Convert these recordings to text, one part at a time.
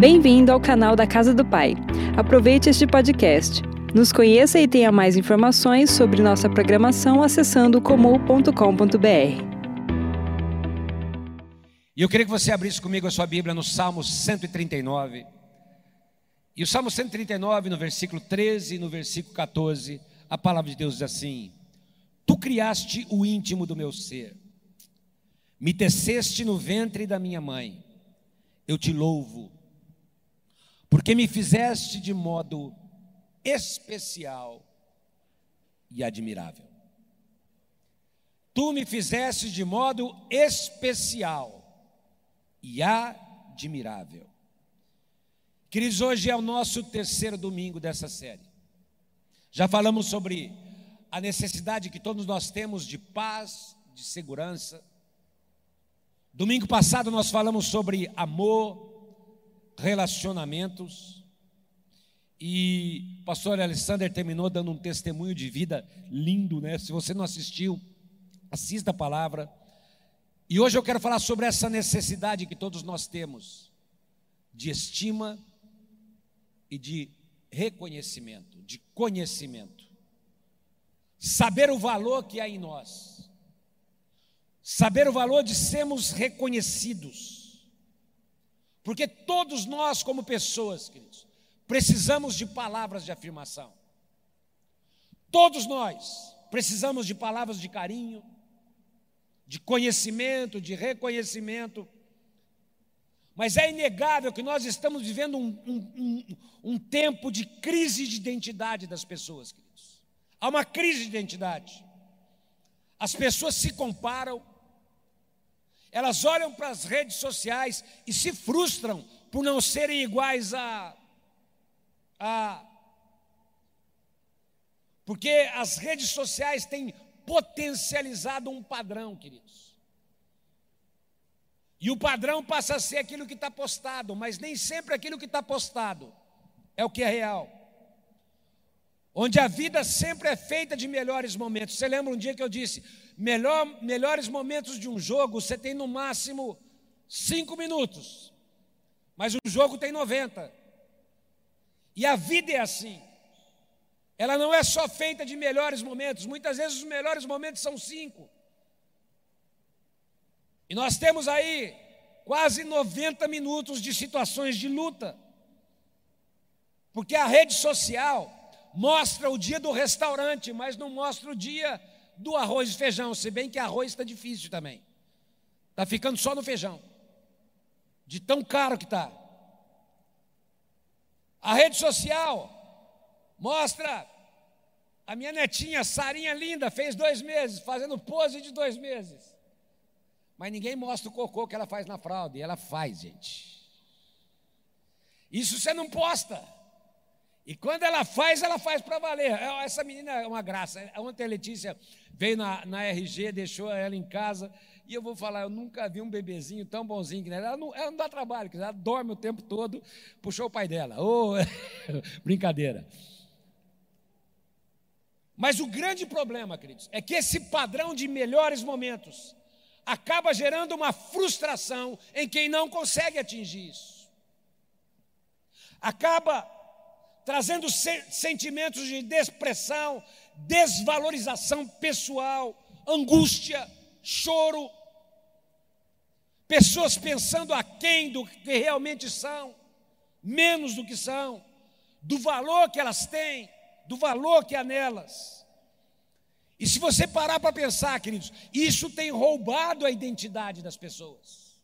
Bem-vindo ao canal da Casa do Pai. Aproveite este podcast. Nos conheça e tenha mais informações sobre nossa programação acessando comum.com.br. E eu queria que você abrisse comigo a sua Bíblia no Salmo 139. E o Salmo 139, no versículo 13 e no versículo 14, a palavra de Deus diz assim: Tu criaste o íntimo do meu ser, me teceste no ventre da minha mãe, eu te louvo, porque me fizeste de modo especial e admirável. Tu me fizeste de modo especial e admirável. Queridos, hoje é o nosso terceiro domingo dessa série. Já falamos sobre a necessidade que todos nós temos de paz, de segurança. Domingo passado nós falamos sobre amor, relacionamentos. E o pastor Alexander terminou dando um testemunho de vida lindo, né? Se você não assistiu, assista a palavra. E hoje eu quero falar sobre essa necessidade que todos nós temos de estima e de reconhecimento, de conhecimento. Saber o valor que há em nós. Saber o valor de sermos reconhecidos porque todos nós, como pessoas, queridos, precisamos de palavras de afirmação. Todos nós precisamos de palavras de carinho, de conhecimento, de reconhecimento. Mas é inegável que nós estamos vivendo um, um, um, um, tempo de crise de identidade das pessoas, queridos. Há uma crise de identidade. As pessoas se comparam, elas olham para as redes sociais e se frustram por não serem iguais a, a. Porque as redes sociais têm potencializado um padrão, queridos. E o padrão passa a ser aquilo que está postado, mas nem sempre aquilo que está postado é o que é real. Onde a vida sempre é feita de melhores momentos. Você lembra um dia que eu disse: melhor, melhores momentos de um jogo, você tem no máximo cinco minutos, mas o jogo tem 90. E a vida é assim. Ela não é só feita de melhores momentos, muitas vezes os melhores momentos são cinco. E nós temos aí quase 90 minutos de situações de luta. Porque a rede social mostra o dia do restaurante, mas não mostra o dia do arroz e feijão, se bem que arroz está difícil também. Está ficando só no feijão. De tão caro que está. A rede social mostra a minha netinha, Sarinha linda, fez dois meses, fazendo pose de dois meses. Mas ninguém mostra o cocô que ela faz na fralda. E ela faz, gente. Isso você não posta. E quando ela faz, ela faz para valer. É, essa menina é uma graça. Ontem a Letícia veio na, na RG, deixou ela em casa. E eu vou falar, eu nunca vi um bebezinho tão bonzinho que ela. Não, ela não dá trabalho, ela dorme o tempo todo. Puxou o pai dela. Oh, brincadeira. Mas o grande problema, queridos, é que esse padrão de melhores momentos acaba gerando uma frustração em quem não consegue atingir isso. Acaba trazendo sentimentos de depressão, desvalorização pessoal, angústia, choro. Pessoas pensando aquém do que realmente são, menos do que são, do valor que elas têm, do valor que há nelas. E se você parar para pensar, queridos, isso tem roubado a identidade das pessoas.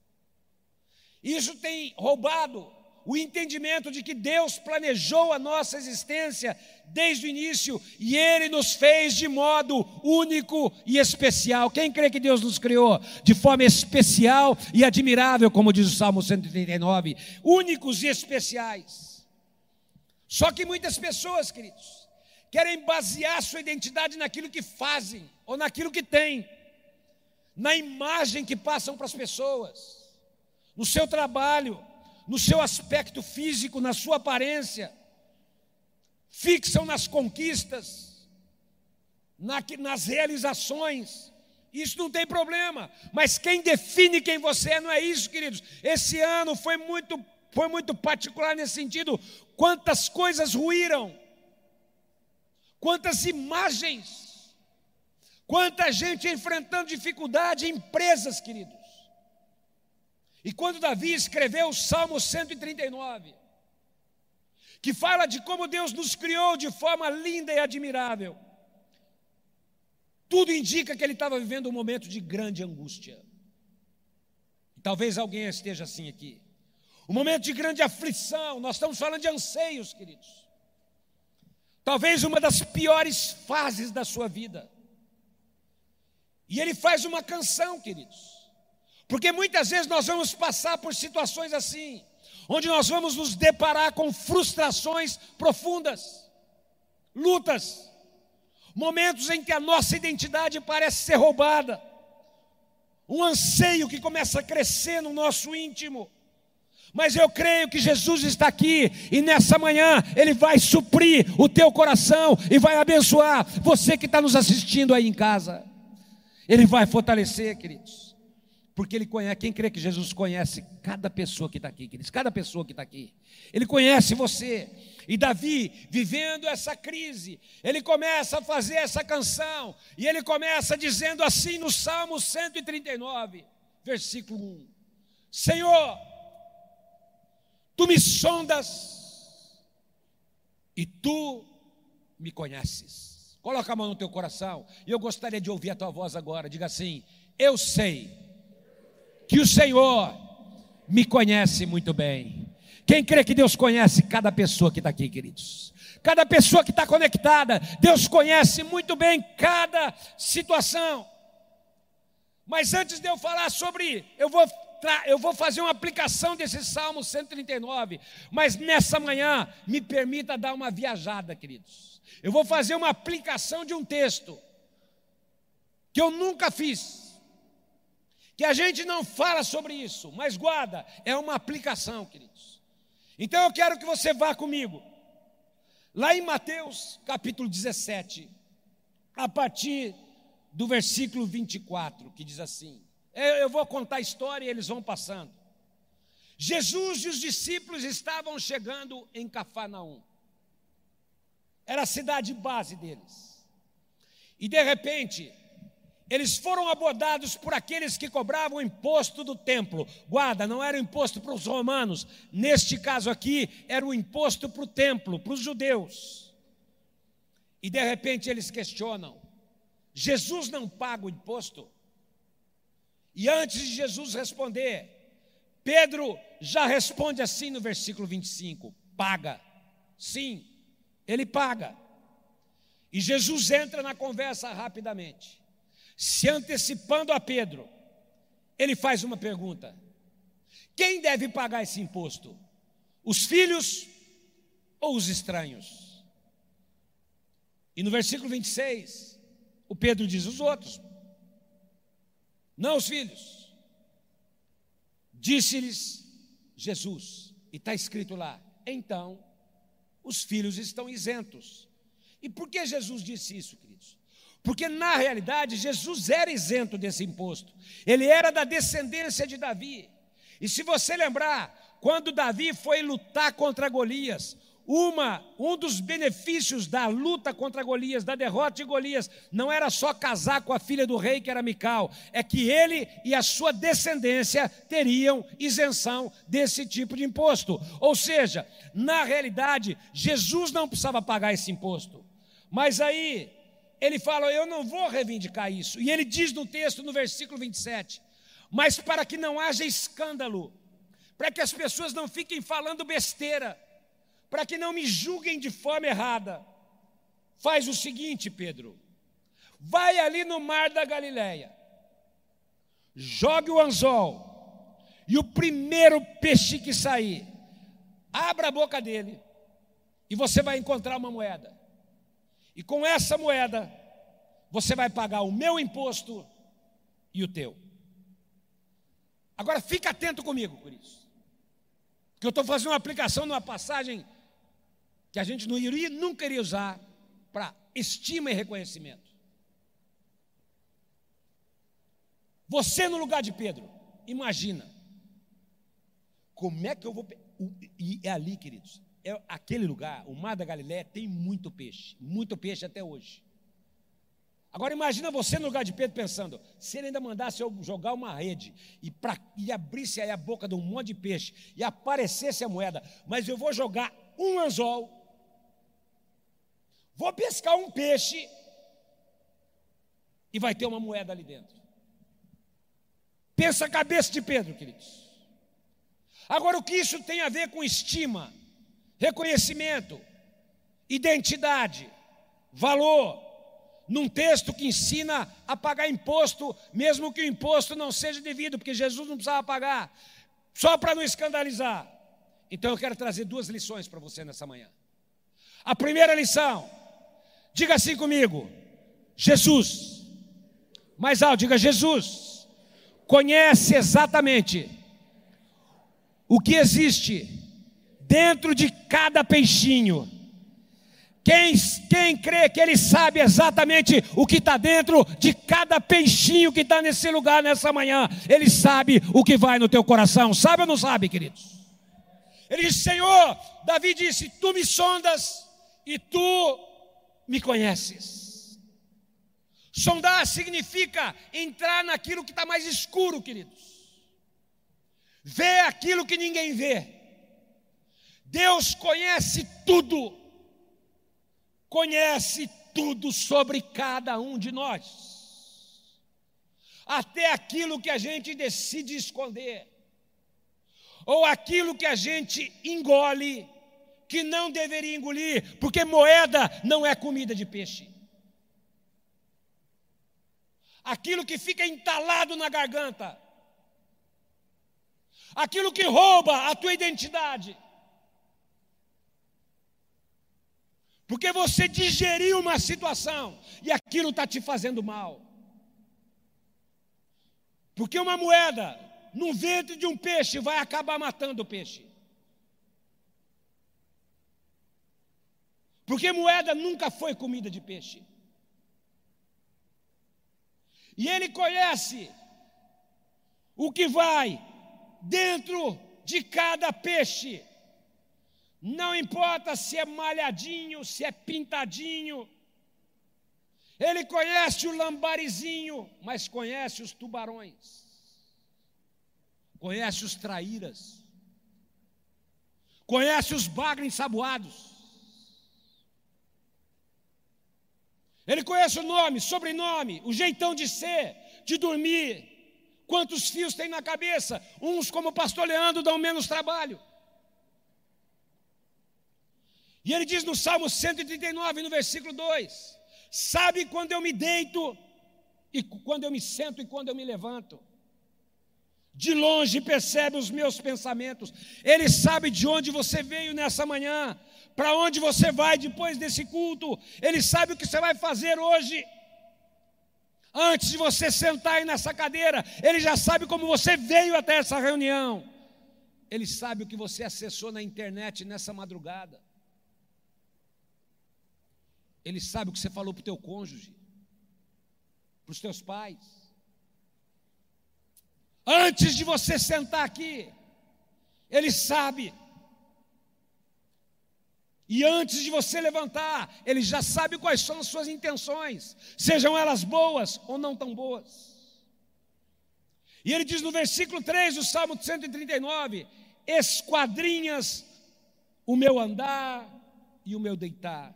Isso tem roubado o entendimento de que Deus planejou a nossa existência desde o início e Ele nos fez de modo único e especial. Quem crê que Deus nos criou de forma especial e admirável, como diz o Salmo 139, únicos e especiais? Só que muitas pessoas, queridos, querem basear sua identidade naquilo que fazem ou naquilo que têm, na imagem que passam para as pessoas, no seu trabalho no seu aspecto físico, na sua aparência, fixam nas conquistas, na, nas realizações. Isso não tem problema, mas quem define quem você é não é isso, queridos. Esse ano foi muito foi muito particular nesse sentido. Quantas coisas ruíram, quantas imagens, quanta gente enfrentando dificuldade, empresas, queridos. E quando Davi escreveu o Salmo 139, que fala de como Deus nos criou de forma linda e admirável, tudo indica que ele estava vivendo um momento de grande angústia. Talvez alguém esteja assim aqui. Um momento de grande aflição, nós estamos falando de anseios, queridos. Talvez uma das piores fases da sua vida. E ele faz uma canção, queridos. Porque muitas vezes nós vamos passar por situações assim, onde nós vamos nos deparar com frustrações profundas, lutas, momentos em que a nossa identidade parece ser roubada, um anseio que começa a crescer no nosso íntimo. Mas eu creio que Jesus está aqui e nessa manhã Ele vai suprir o teu coração e vai abençoar você que está nos assistindo aí em casa. Ele vai fortalecer, queridos. Porque ele conhece, quem crê que Jesus conhece cada pessoa que está aqui, queridos, cada pessoa que está aqui. Ele conhece você. E Davi, vivendo essa crise, ele começa a fazer essa canção, e ele começa dizendo assim no Salmo 139, versículo 1: Senhor, tu me sondas, e tu me conheces. Coloca a mão no teu coração, e eu gostaria de ouvir a tua voz agora. Diga assim: Eu sei que o Senhor me conhece muito bem. Quem crê que Deus conhece cada pessoa que está aqui, queridos? Cada pessoa que está conectada, Deus conhece muito bem cada situação. Mas antes de eu falar sobre, eu vou, eu vou fazer uma aplicação desse Salmo 139, mas nessa manhã, me permita dar uma viajada, queridos. Eu vou fazer uma aplicação de um texto que eu nunca fiz que a gente não fala sobre isso, mas guarda, é uma aplicação, queridos. Então eu quero que você vá comigo, lá em Mateus capítulo 17, a partir do versículo 24, que diz assim: eu vou contar a história e eles vão passando. Jesus e os discípulos estavam chegando em Cafarnaum, era a cidade base deles, e de repente, eles foram abordados por aqueles que cobravam o imposto do templo. Guarda, não era imposto para os romanos, neste caso aqui, era o imposto para o templo, para os judeus. E de repente eles questionam: Jesus não paga o imposto? E antes de Jesus responder, Pedro já responde assim no versículo 25: paga. Sim, ele paga. E Jesus entra na conversa rapidamente se antecipando a Pedro, ele faz uma pergunta: quem deve pagar esse imposto? Os filhos ou os estranhos? E no versículo 26, o Pedro diz: os outros, não os filhos. Disse-lhes Jesus, e está escrito lá: então os filhos estão isentos. E por que Jesus disse isso, queridos? Porque na realidade Jesus era isento desse imposto. Ele era da descendência de Davi. E se você lembrar, quando Davi foi lutar contra Golias, uma, um dos benefícios da luta contra Golias, da derrota de Golias, não era só casar com a filha do rei, que era Mical, é que ele e a sua descendência teriam isenção desse tipo de imposto. Ou seja, na realidade, Jesus não precisava pagar esse imposto. Mas aí, ele fala: Eu não vou reivindicar isso. E ele diz no texto, no versículo 27, mas para que não haja escândalo, para que as pessoas não fiquem falando besteira, para que não me julguem de forma errada, faz o seguinte, Pedro: vai ali no mar da Galileia, jogue o anzol, e o primeiro peixe que sair, abra a boca dele, e você vai encontrar uma moeda. E com essa moeda, você vai pagar o meu imposto e o teu. Agora fica atento comigo por isso. Porque eu estou fazendo uma aplicação numa passagem que a gente não iria, nunca iria usar para estima e reconhecimento. Você no lugar de Pedro, imagina. Como é que eu vou. E é ali, queridos, é aquele lugar, o Mar da Galiléia, tem muito peixe, muito peixe até hoje. Agora imagina você no lugar de Pedro pensando, se ele ainda mandasse eu jogar uma rede e, pra, e abrisse aí a boca de um monte de peixe e aparecesse a moeda, mas eu vou jogar um anzol, vou pescar um peixe e vai ter uma moeda ali dentro. Pensa a cabeça de Pedro, queridos. Agora, o que isso tem a ver com estima, reconhecimento, identidade, valor? Num texto que ensina a pagar imposto, mesmo que o imposto não seja devido, porque Jesus não precisava pagar, só para não escandalizar. Então eu quero trazer duas lições para você nessa manhã. A primeira lição, diga assim comigo: Jesus, mais alto, diga Jesus, conhece exatamente o que existe dentro de cada peixinho. Quem, quem crê que ele sabe exatamente o que está dentro de cada peixinho que está nesse lugar nessa manhã, ele sabe o que vai no teu coração, sabe ou não sabe, queridos? Ele disse: Senhor, Davi disse: Tu me sondas e tu me conheces. Sondar significa entrar naquilo que está mais escuro, queridos vê aquilo que ninguém vê. Deus conhece tudo, conhece tudo sobre cada um de nós, até aquilo que a gente decide esconder, ou aquilo que a gente engole, que não deveria engolir, porque moeda não é comida de peixe. Aquilo que fica entalado na garganta, aquilo que rouba a tua identidade. Porque você digeriu uma situação e aquilo está te fazendo mal. Porque uma moeda no ventre de um peixe vai acabar matando o peixe. Porque moeda nunca foi comida de peixe. E ele conhece o que vai dentro de cada peixe. Não importa se é malhadinho, se é pintadinho. Ele conhece o lambarizinho, mas conhece os tubarões. Conhece os traíras. Conhece os bagres ensaboados. Ele conhece o nome, sobrenome, o jeitão de ser, de dormir, Quantos fios tem na cabeça? Uns, como o pastor Leandro, dão menos trabalho. E ele diz no Salmo 139, no versículo 2: Sabe quando eu me deito, e quando eu me sento e quando eu me levanto. De longe percebe os meus pensamentos. Ele sabe de onde você veio nessa manhã, para onde você vai depois desse culto. Ele sabe o que você vai fazer hoje. Antes de você sentar aí nessa cadeira, Ele já sabe como você veio até essa reunião. Ele sabe o que você acessou na internet nessa madrugada. Ele sabe o que você falou para o teu cônjuge, para os teus pais. Antes de você sentar aqui, Ele sabe e antes de você levantar, ele já sabe quais são as suas intenções, sejam elas boas ou não tão boas. E ele diz no versículo 3 do Salmo 139: Esquadrinhas o meu andar e o meu deitar,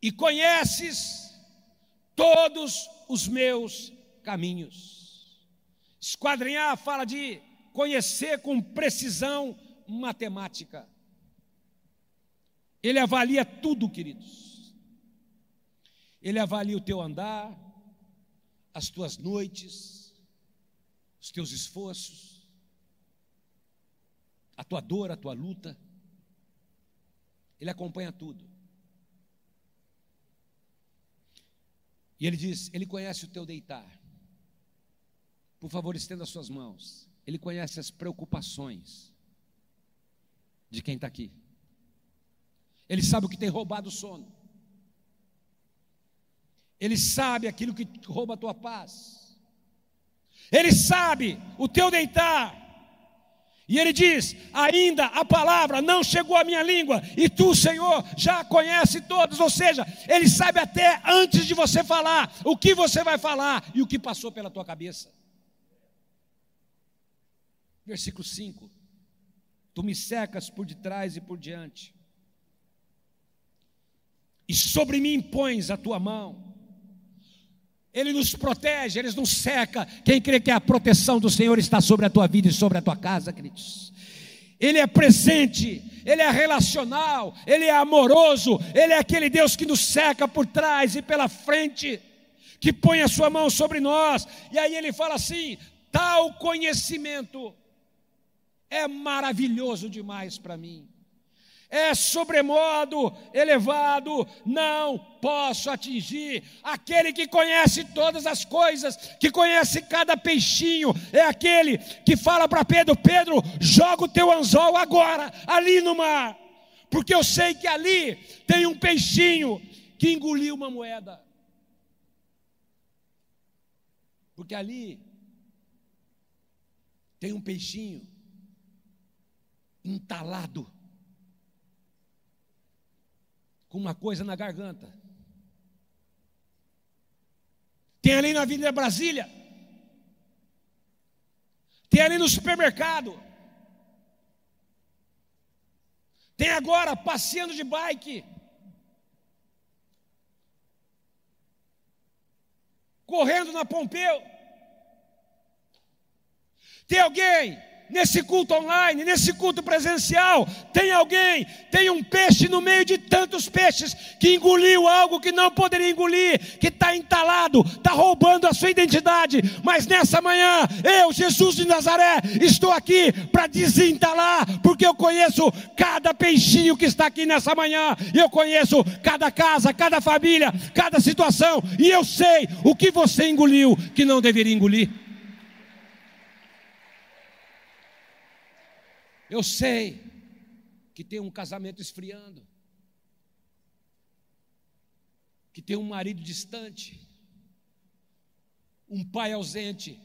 e conheces todos os meus caminhos. Esquadrinhar fala de conhecer com precisão matemática. Ele avalia tudo, queridos. Ele avalia o teu andar, as tuas noites, os teus esforços, a tua dor, a tua luta. Ele acompanha tudo. E ele diz: Ele conhece o teu deitar. Por favor, estenda as suas mãos. Ele conhece as preocupações de quem está aqui. Ele sabe o que tem roubado o sono. Ele sabe aquilo que rouba a tua paz. Ele sabe o teu deitar. E ele diz: ainda a palavra não chegou à minha língua, e tu, Senhor, já conhece todos. Ou seja, ele sabe até antes de você falar o que você vai falar e o que passou pela tua cabeça. Versículo 5: Tu me secas por detrás e por diante, e sobre mim pões a tua mão. Ele nos protege, Ele nos seca. Quem crê que a proteção do Senhor está sobre a tua vida e sobre a tua casa, queridos? Ele é presente, Ele é relacional, Ele é amoroso, Ele é aquele Deus que nos seca por trás e pela frente, que põe a sua mão sobre nós. E aí ele fala assim: tal conhecimento é maravilhoso demais para mim é sobremodo elevado, não posso atingir. Aquele que conhece todas as coisas, que conhece cada peixinho, é aquele que fala para Pedro: Pedro, joga o teu anzol agora, ali no mar, porque eu sei que ali tem um peixinho que engoliu uma moeda. Porque ali tem um peixinho entalado com uma coisa na garganta. Tem ali na Avenida Brasília. Tem ali no supermercado. Tem agora passeando de bike. Correndo na Pompeu. Tem alguém nesse culto online, nesse culto presencial, tem alguém, tem um peixe no meio de tantos peixes que engoliu algo que não poderia engolir, que está entalado, está roubando a sua identidade. Mas nessa manhã, eu, Jesus de Nazaré, estou aqui para desentalar, porque eu conheço cada peixinho que está aqui nessa manhã, eu conheço cada casa, cada família, cada situação, e eu sei o que você engoliu que não deveria engolir. Eu sei que tem um casamento esfriando, que tem um marido distante, um pai ausente.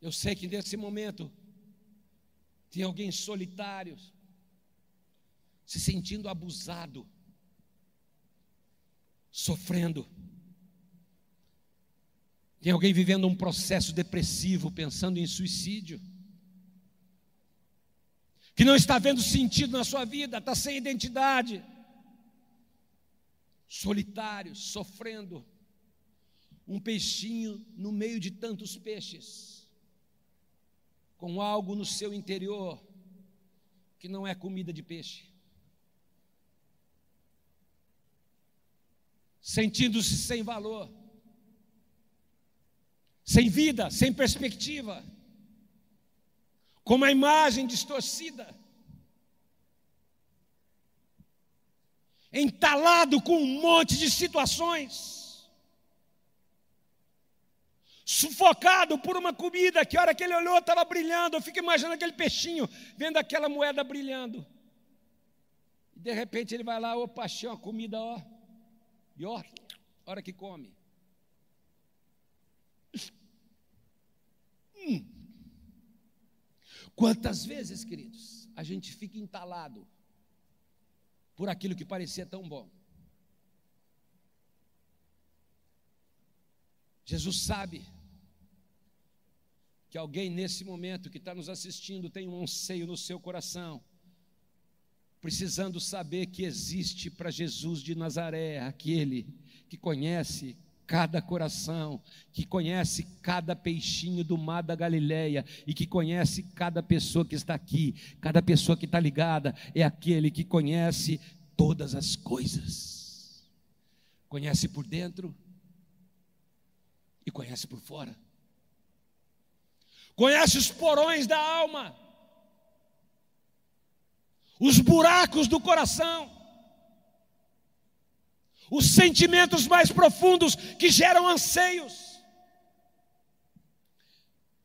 Eu sei que nesse momento tem alguém solitário, se sentindo abusado, sofrendo. Tem alguém vivendo um processo depressivo, pensando em suicídio, que não está vendo sentido na sua vida, está sem identidade, solitário, sofrendo, um peixinho no meio de tantos peixes, com algo no seu interior que não é comida de peixe. Sentindo-se sem valor sem vida, sem perspectiva, com uma imagem distorcida, entalado com um monte de situações, sufocado por uma comida que a hora que ele olhou estava brilhando. Eu fico imaginando aquele peixinho vendo aquela moeda brilhando. De repente ele vai lá, ô paixão, a comida, ó, e ó, hora que come. Hum. Quantas vezes, queridos, a gente fica entalado por aquilo que parecia tão bom. Jesus sabe que alguém nesse momento que está nos assistindo tem um anseio no seu coração, precisando saber que existe para Jesus de Nazaré aquele que conhece cada coração, que conhece cada peixinho do mar da Galileia e que conhece cada pessoa que está aqui, cada pessoa que está ligada, é aquele que conhece todas as coisas. Conhece por dentro e conhece por fora. Conhece os porões da alma, os buracos do coração os sentimentos mais profundos que geram anseios.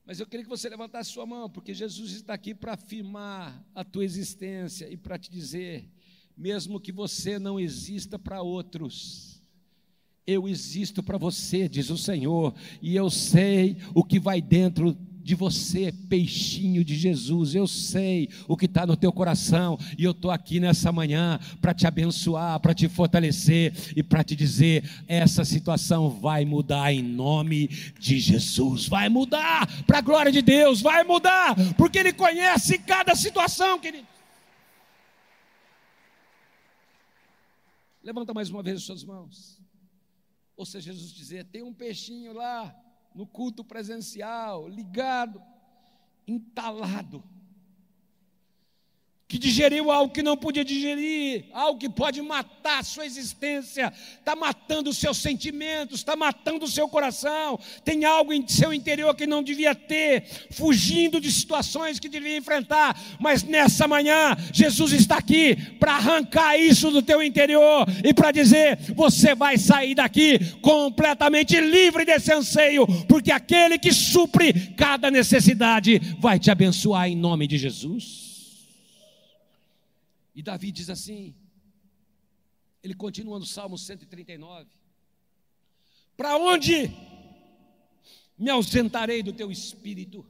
Mas eu queria que você levantasse sua mão, porque Jesus está aqui para afirmar a tua existência e para te dizer, mesmo que você não exista para outros, eu existo para você, diz o Senhor, e eu sei o que vai dentro de você, peixinho de Jesus. Eu sei o que está no teu coração e eu estou aqui nessa manhã para te abençoar, para te fortalecer e para te dizer: essa situação vai mudar em nome de Jesus. Vai mudar para a glória de Deus, vai mudar, porque Ele conhece cada situação, querido. Levanta mais uma vez as suas mãos. Ou seja, Jesus dizer: tem um peixinho lá no culto presencial, ligado, entalado, que digeriu algo que não podia digerir, algo que pode matar a sua existência, está matando os seus sentimentos, está matando o seu coração, tem algo em seu interior que não devia ter, fugindo de situações que devia enfrentar, mas nessa manhã, Jesus está aqui para arrancar isso do teu interior e para dizer: você vai sair daqui completamente livre desse anseio, porque aquele que supre cada necessidade vai te abençoar em nome de Jesus. E Davi diz assim, ele continua no Salmo 139: Para onde me ausentarei do teu espírito?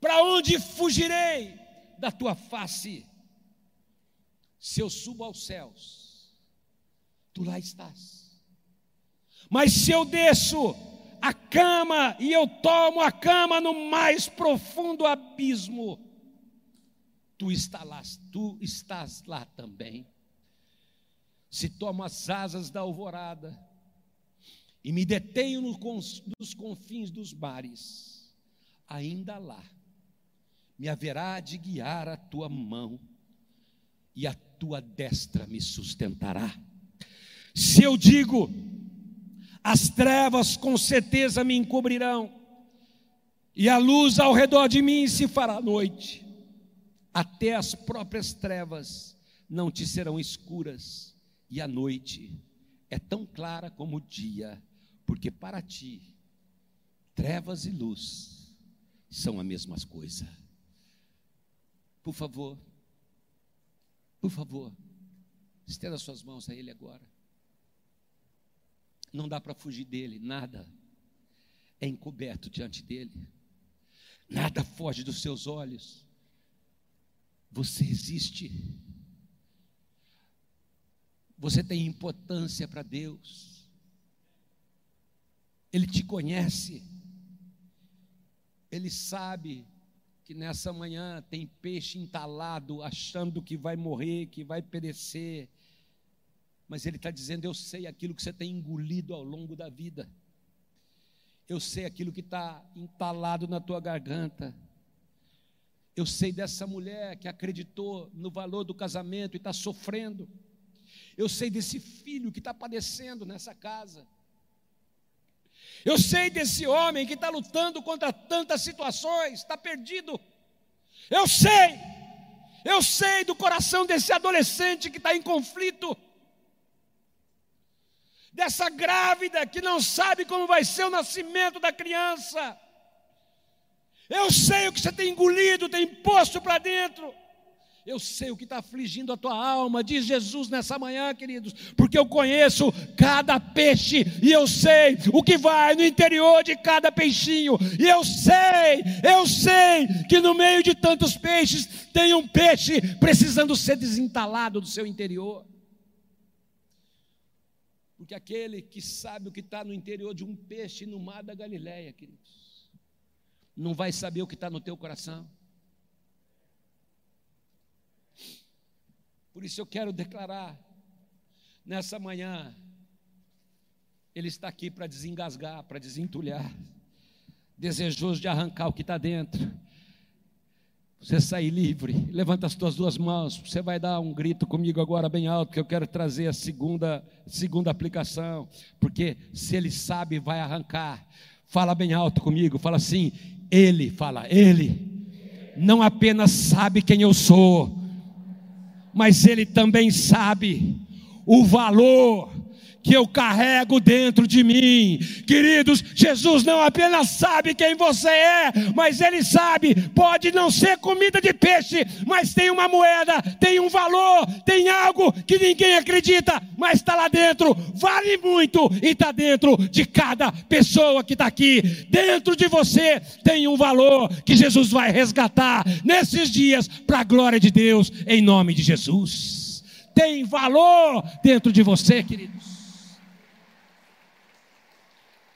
Para onde fugirei da tua face? Se eu subo aos céus, tu lá estás. Mas se eu desço a cama e eu tomo a cama no mais profundo abismo, tu estás lá, tu estás lá também. Se tomo as asas da alvorada e me detenho nos confins dos mares, ainda lá me haverá de guiar a tua mão e a tua destra me sustentará. Se eu digo, as trevas com certeza me encobrirão, e a luz ao redor de mim se fará noite até as próprias trevas não te serão escuras, e a noite é tão clara como o dia, porque para ti, trevas e luz são a mesma coisa. Por favor, por favor, estenda suas mãos a Ele agora. Não dá para fugir dele, nada é encoberto diante dele, nada foge dos seus olhos. Você existe. Você tem importância para Deus. Ele te conhece. Ele sabe que nessa manhã tem peixe entalado, achando que vai morrer, que vai perecer. Mas Ele está dizendo: Eu sei aquilo que você tem engolido ao longo da vida. Eu sei aquilo que está entalado na tua garganta. Eu sei dessa mulher que acreditou no valor do casamento e está sofrendo. Eu sei desse filho que está padecendo nessa casa. Eu sei desse homem que está lutando contra tantas situações, está perdido. Eu sei, eu sei do coração desse adolescente que está em conflito, dessa grávida que não sabe como vai ser o nascimento da criança. Eu sei o que você tem engolido, tem posto para dentro. Eu sei o que está afligindo a tua alma, diz Jesus nessa manhã, queridos, porque eu conheço cada peixe e eu sei o que vai no interior de cada peixinho, e eu sei, eu sei que no meio de tantos peixes tem um peixe precisando ser desentalado do seu interior. Porque aquele que sabe o que está no interior de um peixe no mar da Galileia, queridos, não vai saber o que está no teu coração. Por isso eu quero declarar, nessa manhã, Ele está aqui para desengasgar, para desentulhar, desejoso de arrancar o que está dentro. Você sair livre, levanta as tuas duas mãos. Você vai dar um grito comigo agora bem alto, que eu quero trazer a segunda, segunda aplicação. Porque se ele sabe, vai arrancar. Fala bem alto comigo, fala assim: ele fala, Ele não apenas sabe quem eu sou, mas Ele também sabe o valor que eu carrego dentro de mim. Queridos, Jesus não apenas sabe quem você é, mas Ele sabe, pode não ser comida de peixe, mas tem uma moeda, tem um valor, tem algo que ninguém acredita, mas está lá dentro, vale muito e está dentro de cada pessoa que está aqui. Dentro de você tem um valor que Jesus vai resgatar nesses dias para a glória de Deus, em nome de Jesus. Tem valor dentro de você, queridos.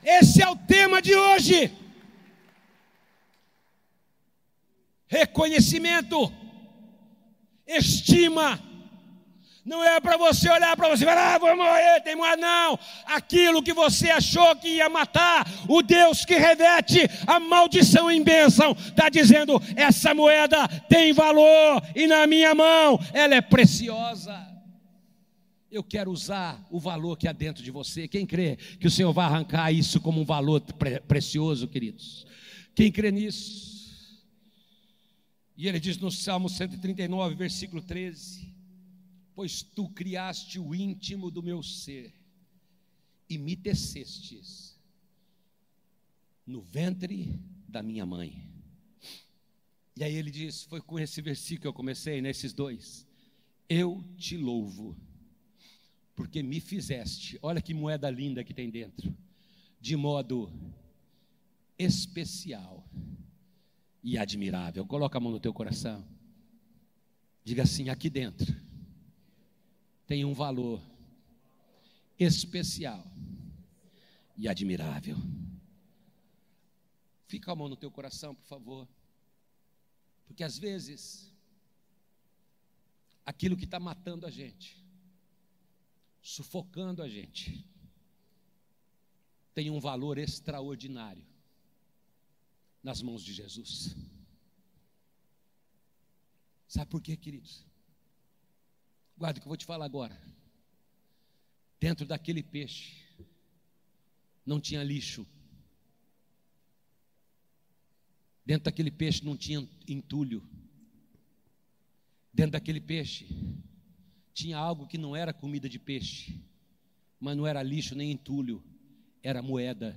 Esse é o tema de hoje. Reconhecimento, estima. Não é para você olhar para você e falar, ah, vou morrer, tem mais não. Aquilo que você achou que ia matar, o Deus que reveste a maldição em bênção, está dizendo: essa moeda tem valor e na minha mão ela é preciosa. Eu quero usar o valor que há dentro de você. Quem crê que o Senhor vai arrancar isso como um valor pre precioso, queridos? Quem crê nisso? E ele diz no Salmo 139, versículo 13: Pois tu criaste o íntimo do meu ser e me tecestes no ventre da minha mãe. E aí ele diz: Foi com esse versículo que eu comecei, nesses dois. Eu te louvo porque me fizeste, olha que moeda linda que tem dentro, de modo especial e admirável. Coloca a mão no teu coração. Diga assim: aqui dentro tem um valor especial e admirável. Fica a mão no teu coração, por favor. Porque às vezes, aquilo que está matando a gente, sufocando a gente, tem um valor extraordinário nas mãos de Jesus. Sabe por quê, queridos? Guarda o que eu vou te falar agora. Dentro daquele peixe não tinha lixo. Dentro daquele peixe não tinha entulho. Dentro daquele peixe tinha algo que não era comida de peixe, mas não era lixo nem entulho, era moeda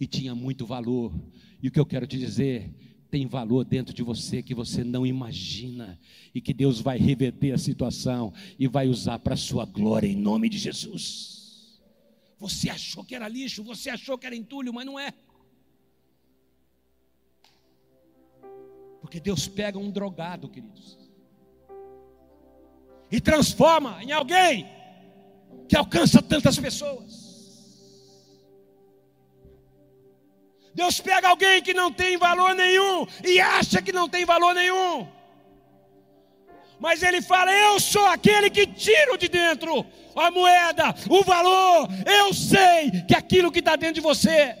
e tinha muito valor. E o que eu quero te dizer, tem valor dentro de você que você não imagina e que Deus vai reverter a situação e vai usar para a sua glória em nome de Jesus. Você achou que era lixo, você achou que era entulho, mas não é. Porque Deus pega um drogado, queridos e transforma em alguém que alcança tantas pessoas. Deus pega alguém que não tem valor nenhum e acha que não tem valor nenhum. Mas ele fala: Eu sou aquele que tiro de dentro a moeda, o valor. Eu sei que aquilo que está dentro de você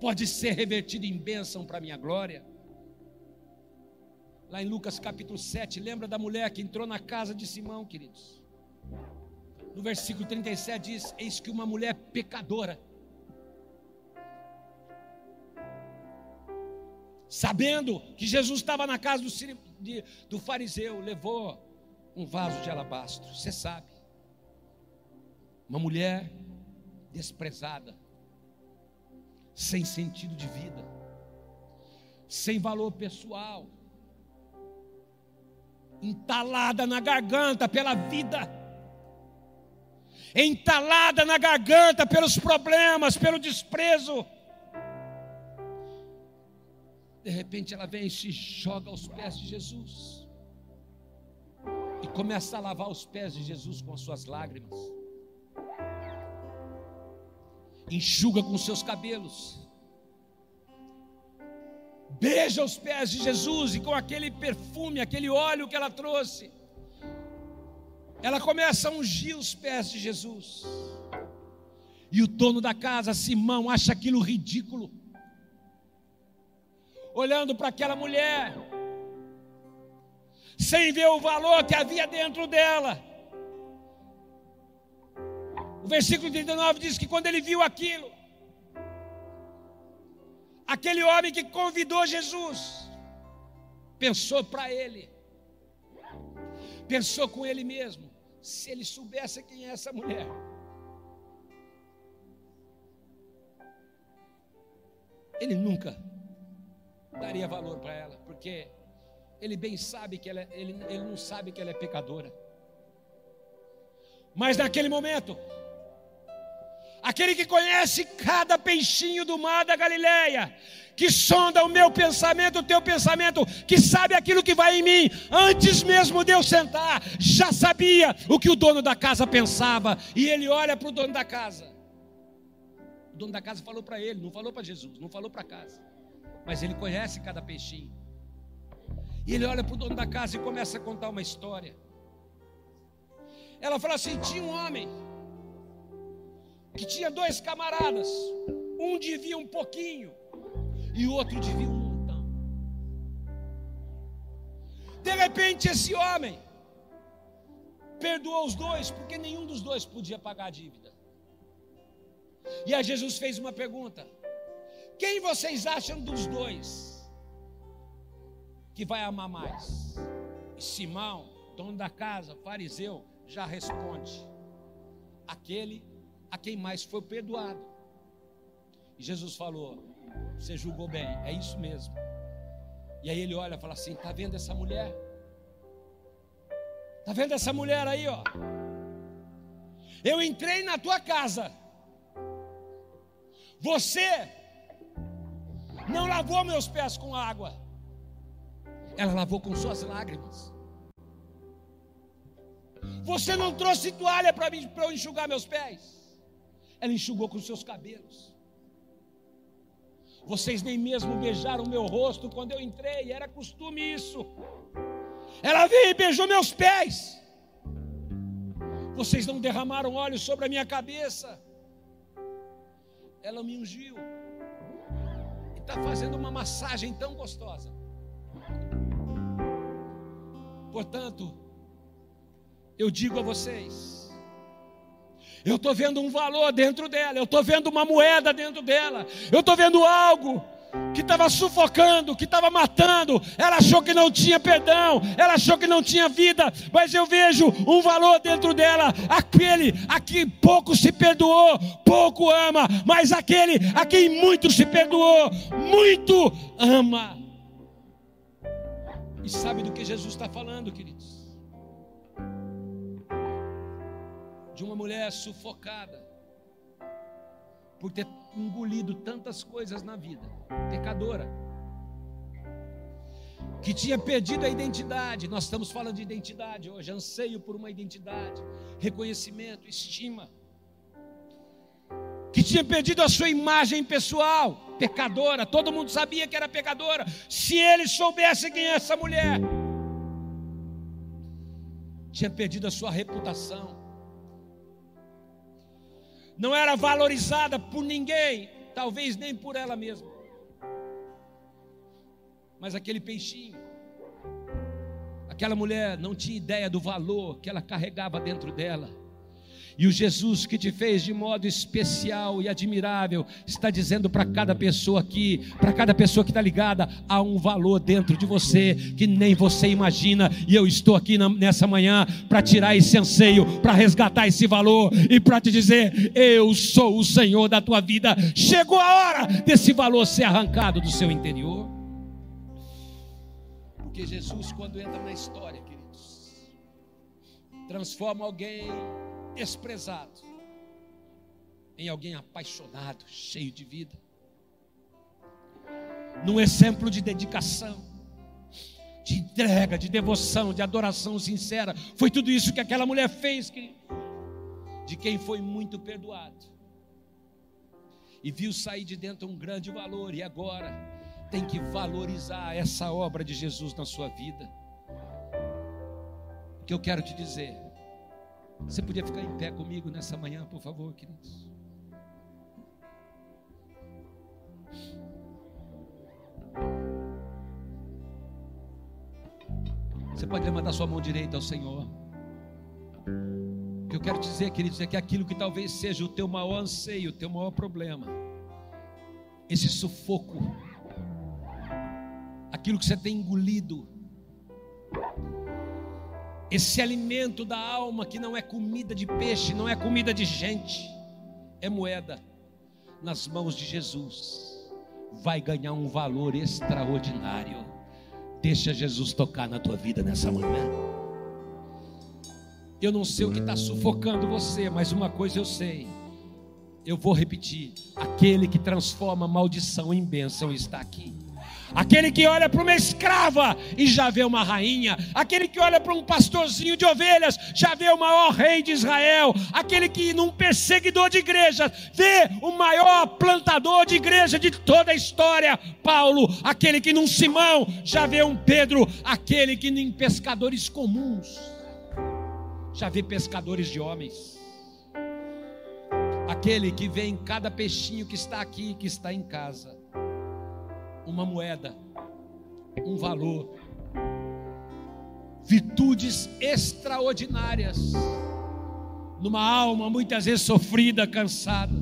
pode ser revertido em bênção para a minha glória. Lá em Lucas capítulo 7, lembra da mulher que entrou na casa de Simão, queridos? No versículo 37 diz: Eis que uma mulher pecadora, sabendo que Jesus estava na casa do, de, do fariseu, levou um vaso de alabastro. Você sabe, uma mulher desprezada, sem sentido de vida, sem valor pessoal, entalada na garganta pela vida, entalada na garganta pelos problemas, pelo desprezo. De repente ela vem e se joga aos pés de Jesus. E começa a lavar os pés de Jesus com as suas lágrimas. Enxuga com seus cabelos beija os pés de Jesus e com aquele perfume, aquele óleo que ela trouxe, ela começa a ungir os pés de Jesus. E o dono da casa, Simão, acha aquilo ridículo. Olhando para aquela mulher, sem ver o valor que havia dentro dela. O versículo 39 diz que quando ele viu aquilo, Aquele homem que convidou Jesus pensou para ele, pensou com ele mesmo: se ele soubesse quem é essa mulher. Ele nunca daria valor para ela, porque ele bem sabe que ela, é, ele, ele não sabe que ela é pecadora. Mas naquele momento, aquele que conhece cada peixinho do mar da Galileia, que sonda o meu pensamento, o teu pensamento, que sabe aquilo que vai em mim, antes mesmo de eu sentar, já sabia o que o dono da casa pensava, e ele olha para o dono da casa. O dono da casa falou para ele, não falou para Jesus, não falou para casa, mas ele conhece cada peixinho. E ele olha para o dono da casa e começa a contar uma história. Ela fala assim: tinha um homem que tinha dois camaradas, um devia um pouquinho e o outro devia um montão. De repente, esse homem perdoou os dois, porque nenhum dos dois podia pagar a dívida. E aí Jesus fez uma pergunta: Quem vocês acham dos dois que vai amar mais? E Simão, dono da casa, fariseu, já responde: Aquele a quem mais foi perdoado. E Jesus falou: Você julgou bem, é isso mesmo. E aí ele olha e fala assim: Está vendo essa mulher? Está vendo essa mulher aí, ó? Eu entrei na tua casa. Você não lavou meus pés com água. Ela lavou com suas lágrimas. Você não trouxe toalha para eu enxugar meus pés ela enxugou com seus cabelos. Vocês nem mesmo beijaram meu rosto quando eu entrei, era costume isso. Ela veio e beijou meus pés. Vocês não derramaram óleo sobre a minha cabeça. Ela me ungiu. E está fazendo uma massagem tão gostosa. Portanto, eu digo a vocês, eu estou vendo um valor dentro dela, eu estou vendo uma moeda dentro dela, eu estou vendo algo que estava sufocando, que estava matando. Ela achou que não tinha perdão, ela achou que não tinha vida, mas eu vejo um valor dentro dela. Aquele a quem pouco se perdoou, pouco ama, mas aquele a quem muito se perdoou, muito ama. E sabe do que Jesus está falando, queridos? De uma mulher sufocada por ter engolido tantas coisas na vida, pecadora, que tinha perdido a identidade. Nós estamos falando de identidade hoje, anseio por uma identidade, reconhecimento, estima. Que tinha perdido a sua imagem pessoal, pecadora, todo mundo sabia que era pecadora. Se ele soubesse quem é essa mulher, tinha perdido a sua reputação não era valorizada por ninguém, talvez nem por ela mesma. Mas aquele peixinho, aquela mulher não tinha ideia do valor que ela carregava dentro dela. E o Jesus que te fez de modo especial e admirável está dizendo para cada pessoa aqui, para cada pessoa que está ligada, há um valor dentro de você que nem você imagina. E eu estou aqui nessa manhã para tirar esse anseio, para resgatar esse valor e para te dizer: eu sou o Senhor da tua vida. Chegou a hora desse valor ser arrancado do seu interior. Porque Jesus, quando entra na história, queridos, transforma alguém desprezado em alguém apaixonado, cheio de vida. Num exemplo de dedicação, de entrega, de devoção, de adoração sincera. Foi tudo isso que aquela mulher fez, de quem foi muito perdoado. E viu sair de dentro um grande valor, e agora tem que valorizar essa obra de Jesus na sua vida. O que eu quero te dizer você podia ficar em pé comigo nessa manhã, por favor, queridos? Você pode levantar sua mão direita ao Senhor. O que eu quero dizer, queridos, é que aquilo que talvez seja o teu maior anseio, o teu maior problema, esse sufoco, aquilo que você tem engolido, esse alimento da alma que não é comida de peixe, não é comida de gente, é moeda nas mãos de Jesus. vai ganhar um valor extraordinário. Deixa Jesus tocar na tua vida nessa manhã. Eu não sei o que está sufocando você, mas uma coisa eu sei. Eu vou repetir: aquele que transforma maldição em bênção está aqui. Aquele que olha para uma escrava e já vê uma rainha, aquele que olha para um pastorzinho de ovelhas, já vê o maior rei de Israel, aquele que num perseguidor de igrejas vê o maior plantador de igreja de toda a história, Paulo, aquele que num Simão já vê um Pedro, aquele que em pescadores comuns já vê pescadores de homens. Aquele que vê em cada peixinho que está aqui, que está em casa uma moeda, um valor, virtudes extraordinárias numa alma muitas vezes sofrida, cansada.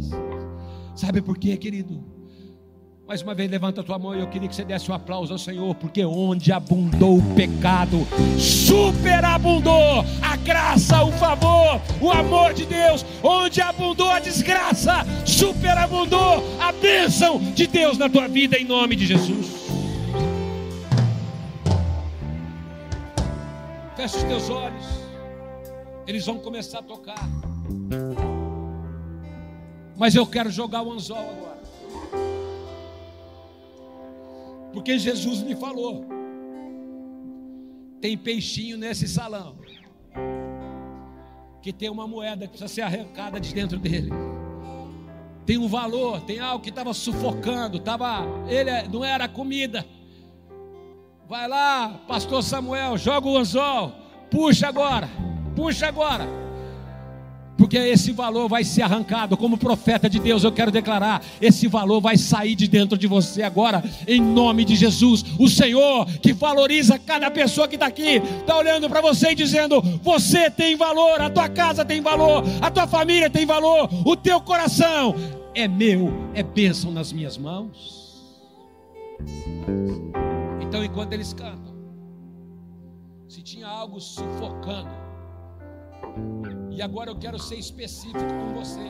Sabe por quê, querido? Mais uma vez, levanta a tua mão e eu queria que você desse um aplauso ao Senhor, porque onde abundou o pecado, superabundou a graça, o favor, o amor de Deus. Onde abundou a desgraça, superabundou a bênção de Deus na tua vida, em nome de Jesus. Feche os teus olhos, eles vão começar a tocar. Mas eu quero jogar o anzol agora. Porque Jesus me falou: tem peixinho nesse salão, que tem uma moeda que precisa ser arrancada de dentro dele. Tem um valor, tem algo que estava sufocando, tava, ele não era comida. Vai lá, pastor Samuel, joga o anzol, puxa agora, puxa agora porque esse valor vai ser arrancado. Como profeta de Deus, eu quero declarar: esse valor vai sair de dentro de você agora, em nome de Jesus. O Senhor que valoriza cada pessoa que está aqui, está olhando para você e dizendo: você tem valor, a tua casa tem valor, a tua família tem valor, o teu coração é meu, é bênção nas minhas mãos. Então, enquanto eles cantam, se tinha algo sufocando, e agora eu quero ser específico com você.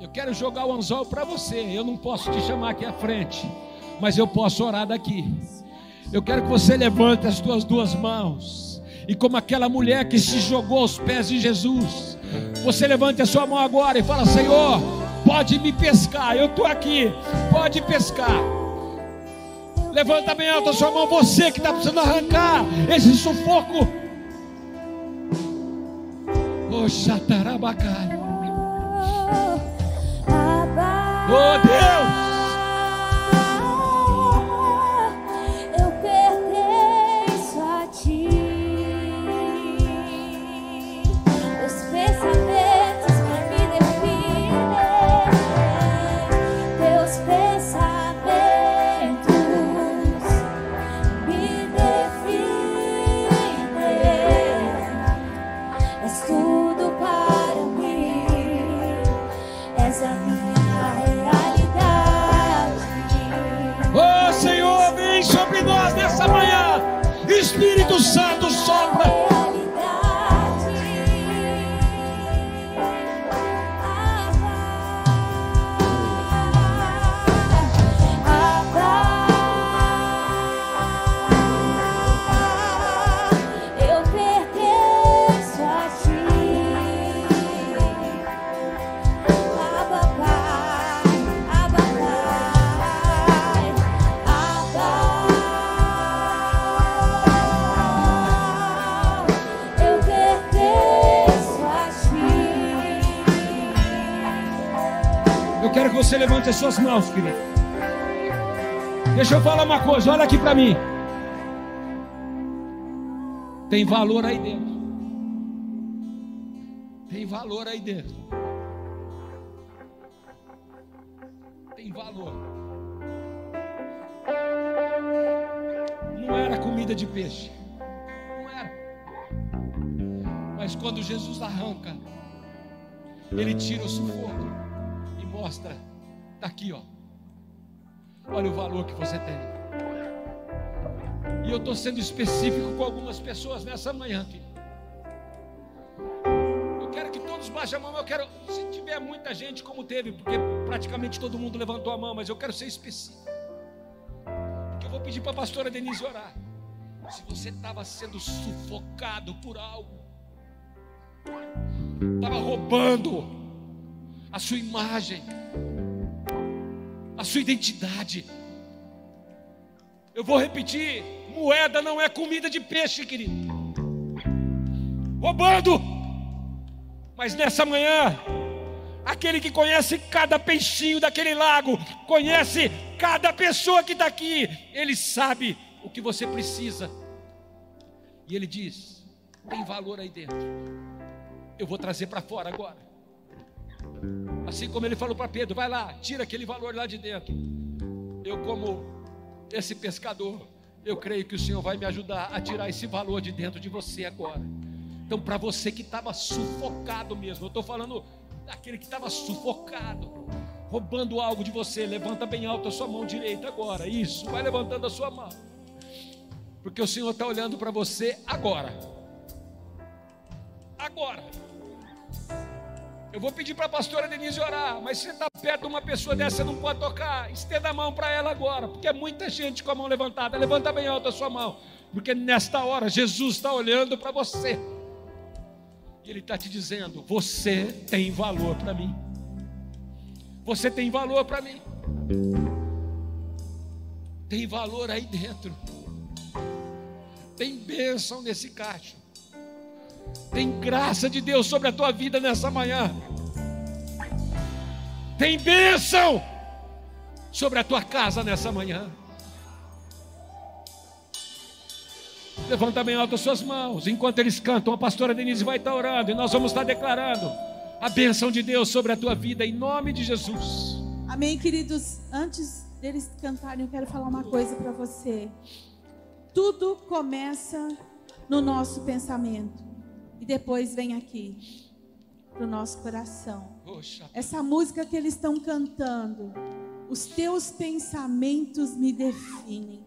Eu quero jogar o anzol para você. Eu não posso te chamar aqui à frente, mas eu posso orar daqui. Eu quero que você levante as suas duas mãos. E como aquela mulher que se jogou aos pés de Jesus, você levante a sua mão agora e fala: Senhor, pode me pescar. Eu estou aqui, pode pescar. Levanta bem alto a sua mão, você que está precisando arrancar esse sufoco Oh. Oh, Deus. Você levante as suas mãos, querido. Deixa eu falar uma coisa, olha aqui para mim. Tem valor aí dentro. Tem valor aí dentro. Tem valor. Não era comida de peixe. Não era. Mas quando Jesus arranca, ele tira o sufoco e mostra aqui, ó. Olha o valor que você tem. E eu estou sendo específico com algumas pessoas nessa manhã. Eu quero que todos baixem a mão. Eu quero, se tiver muita gente, como teve, porque praticamente todo mundo levantou a mão, mas eu quero ser específico. vou pedir para a pastora Denise orar. Se você estava sendo sufocado por algo, estava roubando a sua imagem, a sua identidade. Eu vou repetir: moeda não é comida de peixe, querido. Roubando, mas nessa manhã, aquele que conhece cada peixinho daquele lago, conhece cada pessoa que está aqui, ele sabe o que você precisa. E ele diz: tem valor aí dentro. Eu vou trazer para fora agora. Assim como ele falou para Pedro: vai lá, tira aquele valor lá de dentro. Eu, como esse pescador, eu creio que o Senhor vai me ajudar a tirar esse valor de dentro de você agora. Então, para você que estava sufocado mesmo, eu estou falando daquele que estava sufocado, roubando algo de você, levanta bem alto a sua mão direita agora. Isso, vai levantando a sua mão. Porque o Senhor está olhando para você agora. Agora. Eu vou pedir para a pastora Denise orar, mas se você está perto de uma pessoa dessa, não pode tocar. Estenda a mão para ela agora, porque é muita gente com a mão levantada. Levanta bem alto a sua mão, porque nesta hora Jesus está olhando para você. E Ele está te dizendo: Você tem valor para mim. Você tem valor para mim. Tem valor aí dentro. Tem bênção nesse caixa. Tem graça de Deus sobre a tua vida nessa manhã. Tem bênção sobre a tua casa nessa manhã. Levanta bem alto as suas mãos. Enquanto eles cantam, a pastora Denise vai estar orando e nós vamos estar declarando a bênção de Deus sobre a tua vida em nome de Jesus. Amém, queridos. Antes deles cantarem, eu quero falar uma coisa para você. Tudo começa no nosso pensamento e depois vem aqui para o nosso coração. Essa música que eles estão cantando, os teus pensamentos me definem.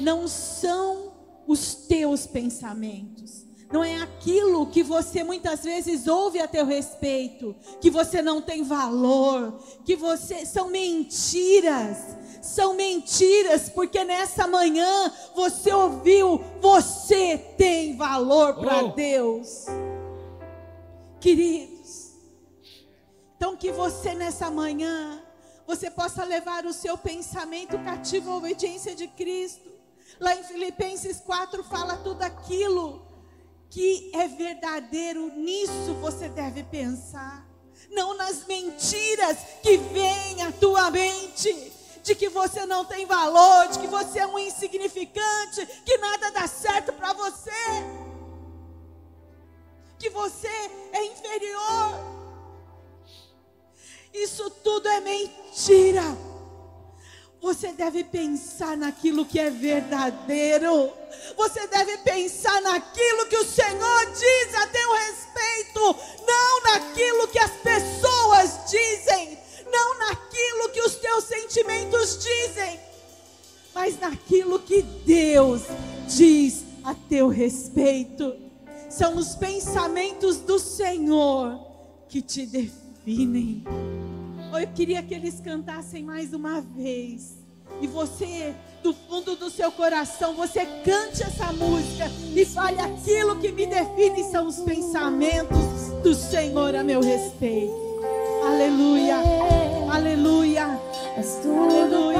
Não são os teus pensamentos. Não é aquilo que você muitas vezes ouve a teu respeito, que você não tem valor, que você são mentiras são mentiras, porque nessa manhã você ouviu, você tem valor para oh. Deus. Queridos, então que você nessa manhã, você possa levar o seu pensamento cativo à obediência de Cristo. Lá em Filipenses 4 fala tudo aquilo que é verdadeiro, nisso você deve pensar. Não nas mentiras que vêm à tua mente de que você não tem valor, de que você é um insignificante, que nada dá certo para você, que você é inferior. Isso tudo é mentira. Você deve pensar naquilo que é verdadeiro. Você deve pensar naquilo que o Senhor diz a teu respeito, não naquilo que as pessoas dizem não naquilo que os teus sentimentos dizem, mas naquilo que Deus diz a teu respeito. São os pensamentos do Senhor que te definem. Eu queria que eles cantassem mais uma vez. E você, do fundo do seu coração, você cante essa música e fale aquilo que me define são os pensamentos do Senhor a meu respeito. Aleluia. Aleluia. Aleluia.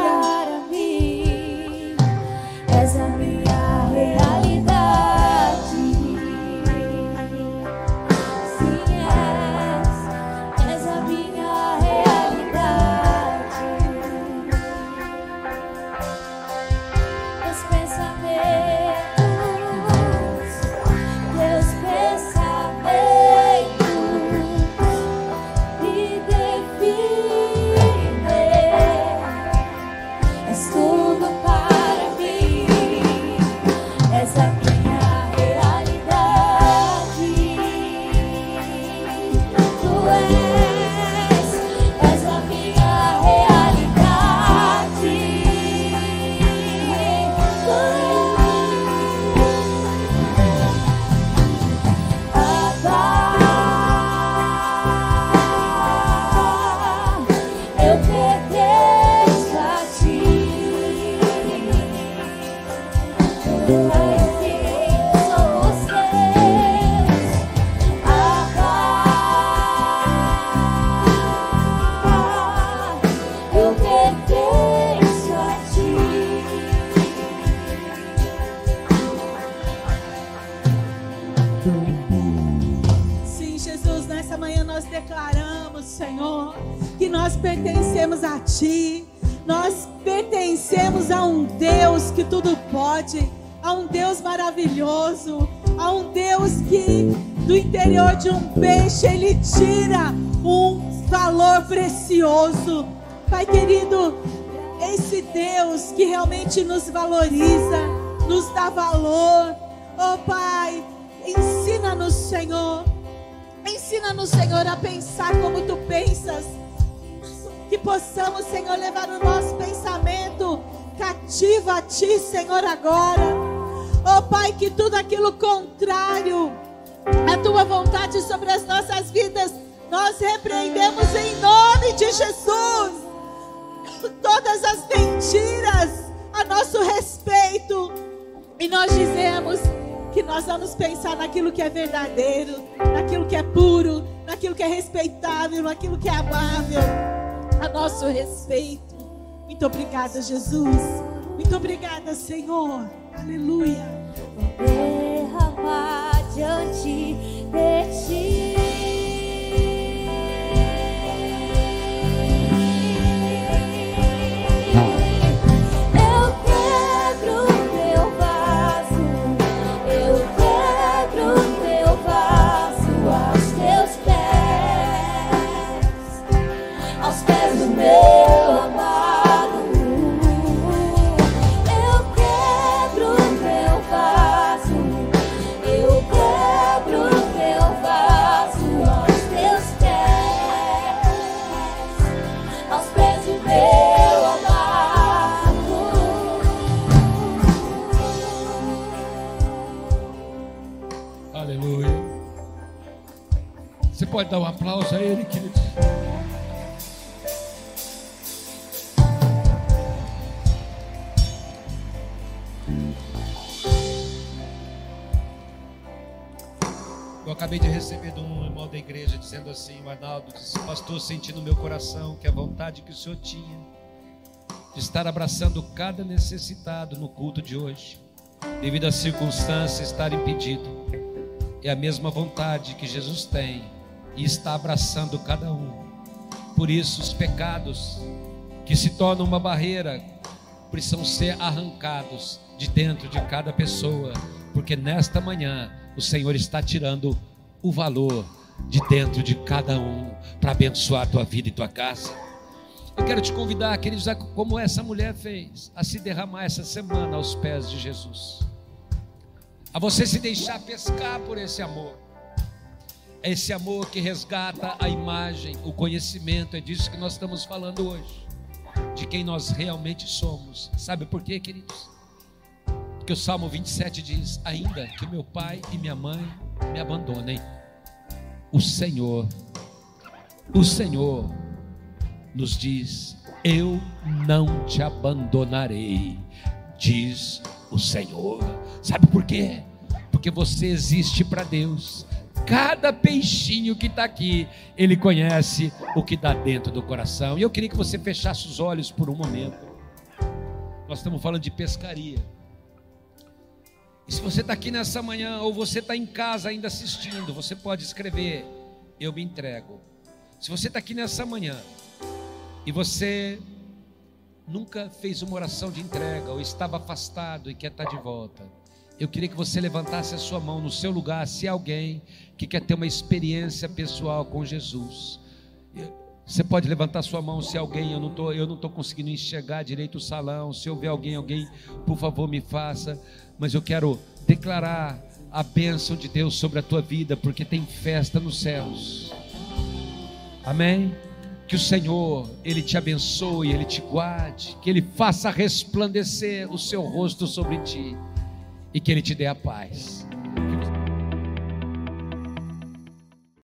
Pode, a um Deus maravilhoso, a um Deus que do interior de um peixe Ele tira um valor precioso. Pai querido, esse Deus que realmente nos valoriza, nos dá valor. Oh Pai, ensina-nos, Senhor. Ensina-nos, Senhor, a pensar como tu pensas. Que possamos, Senhor, levar o nosso pensamento cativo a ti, Senhor, agora. Oh Pai, que tudo aquilo contrário à tua vontade sobre as nossas vidas, nós repreendemos em nome de Jesus todas as mentiras a nosso respeito. E nós dizemos que nós vamos pensar naquilo que é verdadeiro, naquilo que é puro, naquilo que é respeitável, naquilo que é amável a nosso respeito. Muito obrigada, Jesus. Muito obrigada, Senhor. Aleluia. derramar diante de ti. Dizendo assim, o Arnaldo disse, pastor, senti no meu coração que a vontade que o senhor tinha de estar abraçando cada necessitado no culto de hoje, devido às circunstâncias estar impedido, é a mesma vontade que Jesus tem e está abraçando cada um. Por isso, os pecados que se tornam uma barreira precisam ser arrancados de dentro de cada pessoa, porque nesta manhã o Senhor está tirando o valor de dentro de cada um para abençoar a tua vida e tua casa. Eu quero te convidar, queridos, como essa mulher fez, a se derramar essa semana aos pés de Jesus a você se deixar pescar por esse amor. É esse amor que resgata a imagem, o conhecimento, é disso que nós estamos falando hoje, de quem nós realmente somos. Sabe por quê, queridos? Porque o Salmo 27 diz: Ainda que meu pai e minha mãe me abandonem, o Senhor, o Senhor nos diz: Eu não te abandonarei, diz o Senhor. Sabe por quê? Porque você existe para Deus. Cada peixinho que está aqui, Ele conhece o que dá dentro do coração. E eu queria que você fechasse os olhos por um momento. Nós estamos falando de pescaria. E se você está aqui nessa manhã, ou você está em casa ainda assistindo, você pode escrever: Eu me entrego. Se você está aqui nessa manhã e você nunca fez uma oração de entrega, ou estava afastado e quer estar de volta, eu queria que você levantasse a sua mão no seu lugar, se alguém que quer ter uma experiência pessoal com Jesus. Você pode levantar sua mão se alguém, eu não tô, eu não estou conseguindo enxergar direito o salão. Se houver alguém, alguém, por favor, me faça. Mas eu quero declarar a bênção de Deus sobre a tua vida, porque tem festa nos céus. Amém? Que o Senhor, Ele te abençoe, Ele te guarde, que Ele faça resplandecer o seu rosto sobre ti e que Ele te dê a paz.